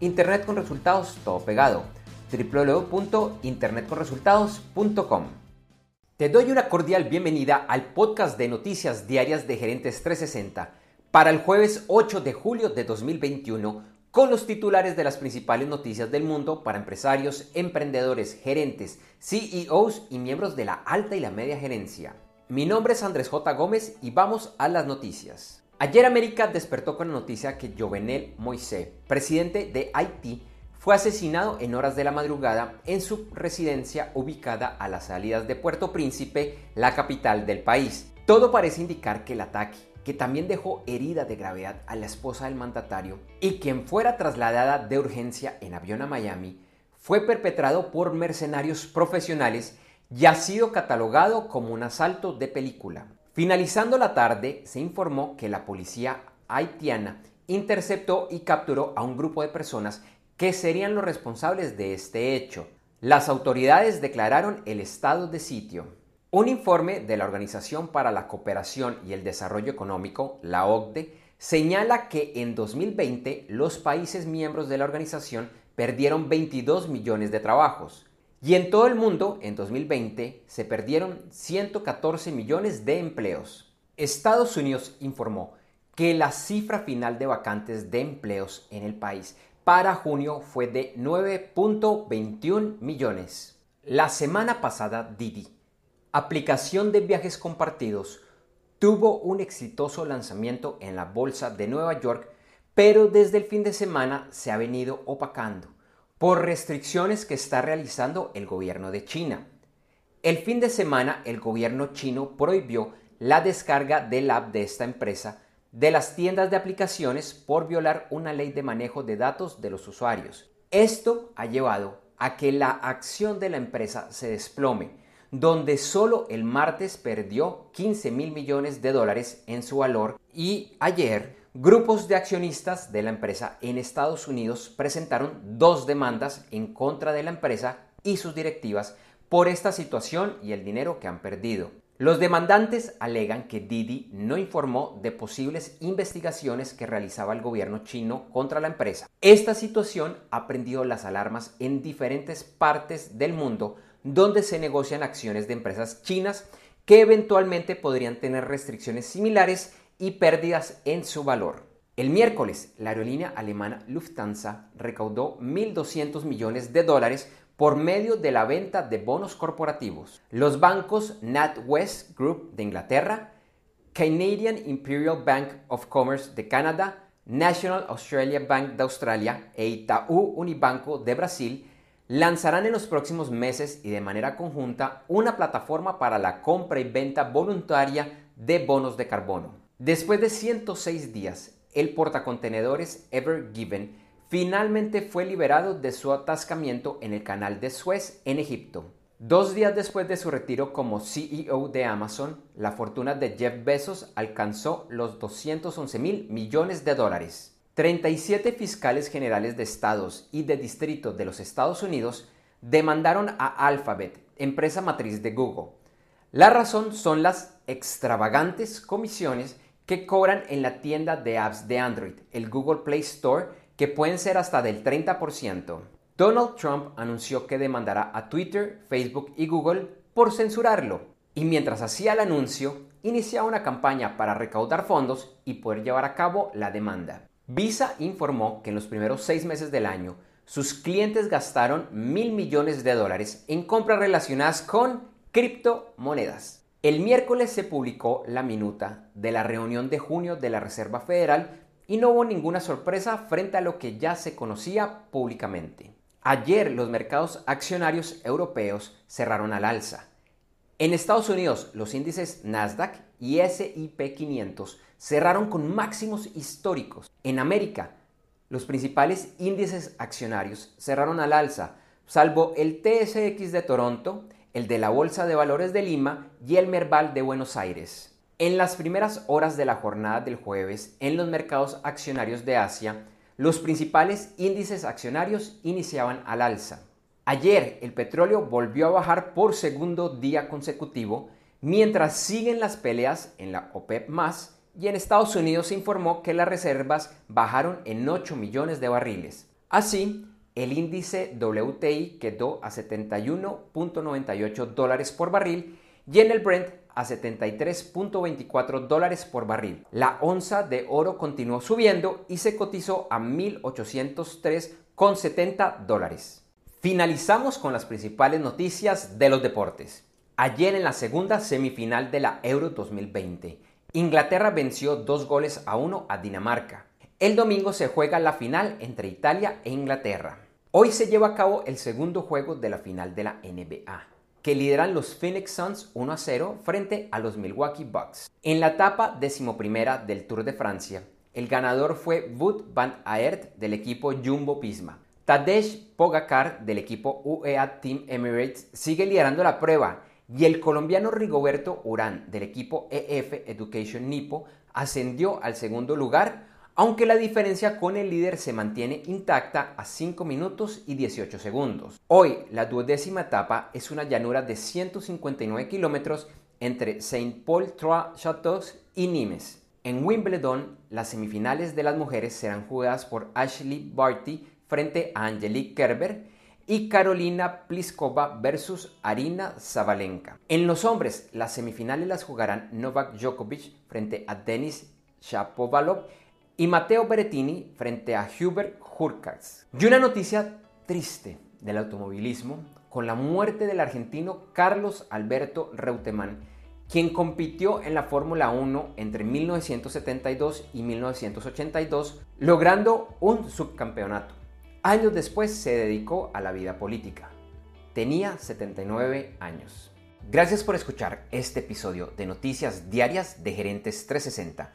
Internet con resultados, todo pegado. www.internetconresultados.com. Te doy una cordial bienvenida al podcast de noticias diarias de Gerentes 360 para el jueves 8 de julio de 2021 con los titulares de las principales noticias del mundo para empresarios, emprendedores, gerentes, CEOs y miembros de la alta y la media gerencia. Mi nombre es Andrés J. Gómez y vamos a las noticias. Ayer América despertó con la noticia que Jovenel Moisés, presidente de Haití, fue asesinado en horas de la madrugada en su residencia ubicada a las salidas de Puerto Príncipe, la capital del país. Todo parece indicar que el ataque, que también dejó herida de gravedad a la esposa del mandatario y quien fuera trasladada de urgencia en avión a Miami, fue perpetrado por mercenarios profesionales y ha sido catalogado como un asalto de película. Finalizando la tarde, se informó que la policía haitiana interceptó y capturó a un grupo de personas que serían los responsables de este hecho. Las autoridades declararon el estado de sitio. Un informe de la Organización para la Cooperación y el Desarrollo Económico, la OCDE, señala que en 2020 los países miembros de la organización perdieron 22 millones de trabajos. Y en todo el mundo, en 2020, se perdieron 114 millones de empleos. Estados Unidos informó que la cifra final de vacantes de empleos en el país para junio fue de 9.21 millones. La semana pasada, Didi, aplicación de viajes compartidos, tuvo un exitoso lanzamiento en la bolsa de Nueva York, pero desde el fin de semana se ha venido opacando por restricciones que está realizando el gobierno de China. El fin de semana el gobierno chino prohibió la descarga del app de esta empresa de las tiendas de aplicaciones por violar una ley de manejo de datos de los usuarios. Esto ha llevado a que la acción de la empresa se desplome, donde solo el martes perdió 15 mil millones de dólares en su valor y ayer Grupos de accionistas de la empresa en Estados Unidos presentaron dos demandas en contra de la empresa y sus directivas por esta situación y el dinero que han perdido. Los demandantes alegan que Didi no informó de posibles investigaciones que realizaba el gobierno chino contra la empresa. Esta situación ha prendido las alarmas en diferentes partes del mundo donde se negocian acciones de empresas chinas que eventualmente podrían tener restricciones similares y pérdidas en su valor. El miércoles, la aerolínea alemana Lufthansa recaudó 1.200 millones de dólares por medio de la venta de bonos corporativos. Los bancos NatWest Group de Inglaterra, Canadian Imperial Bank of Commerce de Canadá, National Australia Bank de Australia e Itaú Unibanco de Brasil lanzarán en los próximos meses y de manera conjunta una plataforma para la compra y venta voluntaria de bonos de carbono. Después de 106 días, el portacontenedores Ever Given finalmente fue liberado de su atascamiento en el canal de Suez en Egipto. Dos días después de su retiro como CEO de Amazon, la fortuna de Jeff Bezos alcanzó los 211 mil millones de dólares. 37 fiscales generales de estados y de distritos de los Estados Unidos demandaron a Alphabet, empresa matriz de Google. La razón son las extravagantes comisiones que cobran en la tienda de apps de Android, el Google Play Store, que pueden ser hasta del 30%. Donald Trump anunció que demandará a Twitter, Facebook y Google por censurarlo. Y mientras hacía el anuncio, iniciaba una campaña para recaudar fondos y poder llevar a cabo la demanda. Visa informó que en los primeros seis meses del año, sus clientes gastaron mil millones de dólares en compras relacionadas con criptomonedas. El miércoles se publicó la minuta de la reunión de junio de la Reserva Federal y no hubo ninguna sorpresa frente a lo que ya se conocía públicamente. Ayer los mercados accionarios europeos cerraron al alza. En Estados Unidos los índices Nasdaq y SIP 500 cerraron con máximos históricos. En América, Los principales índices accionarios cerraron al alza, salvo el TSX de Toronto, el de la Bolsa de Valores de Lima y el Merval de Buenos Aires. En las primeras horas de la jornada del jueves, en los mercados accionarios de Asia, los principales índices accionarios iniciaban al alza. Ayer el petróleo volvió a bajar por segundo día consecutivo, mientras siguen las peleas en la OPEP más y en Estados Unidos se informó que las reservas bajaron en 8 millones de barriles. Así, el índice WTI quedó a 71.98 dólares por barril y en el Brent a 73.24 dólares por barril. La onza de oro continuó subiendo y se cotizó a 1.803,70 dólares. Finalizamos con las principales noticias de los deportes. Ayer en la segunda semifinal de la Euro 2020, Inglaterra venció dos goles a uno a Dinamarca. El domingo se juega la final entre Italia e Inglaterra. Hoy se lleva a cabo el segundo juego de la final de la NBA, que lideran los Phoenix Suns 1 a 0 frente a los Milwaukee Bucks. En la etapa decimoprimera del Tour de Francia, el ganador fue Wout van Aert del equipo Jumbo Pisma. Tadej Pogacar del equipo UEA Team Emirates sigue liderando la prueba y el colombiano Rigoberto Urán del equipo EF Education Nipo ascendió al segundo lugar, aunque la diferencia con el líder se mantiene intacta a 5 minutos y 18 segundos. Hoy la duodécima etapa es una llanura de 159 kilómetros entre Saint-Paul-Trois-Châteaux y Nimes. En Wimbledon, las semifinales de las mujeres serán jugadas por Ashley Barty frente a Angelique Kerber y Carolina Pliskova versus Arina Zabalenka. En los hombres, las semifinales las jugarán Novak Djokovic frente a Denis Shapovalov y Matteo Berrettini frente a Hubert Hurkacz. Y una noticia triste del automovilismo con la muerte del argentino Carlos Alberto Reutemann, quien compitió en la Fórmula 1 entre 1972 y 1982, logrando un subcampeonato. Años después se dedicó a la vida política. Tenía 79 años. Gracias por escuchar este episodio de Noticias Diarias de Gerentes 360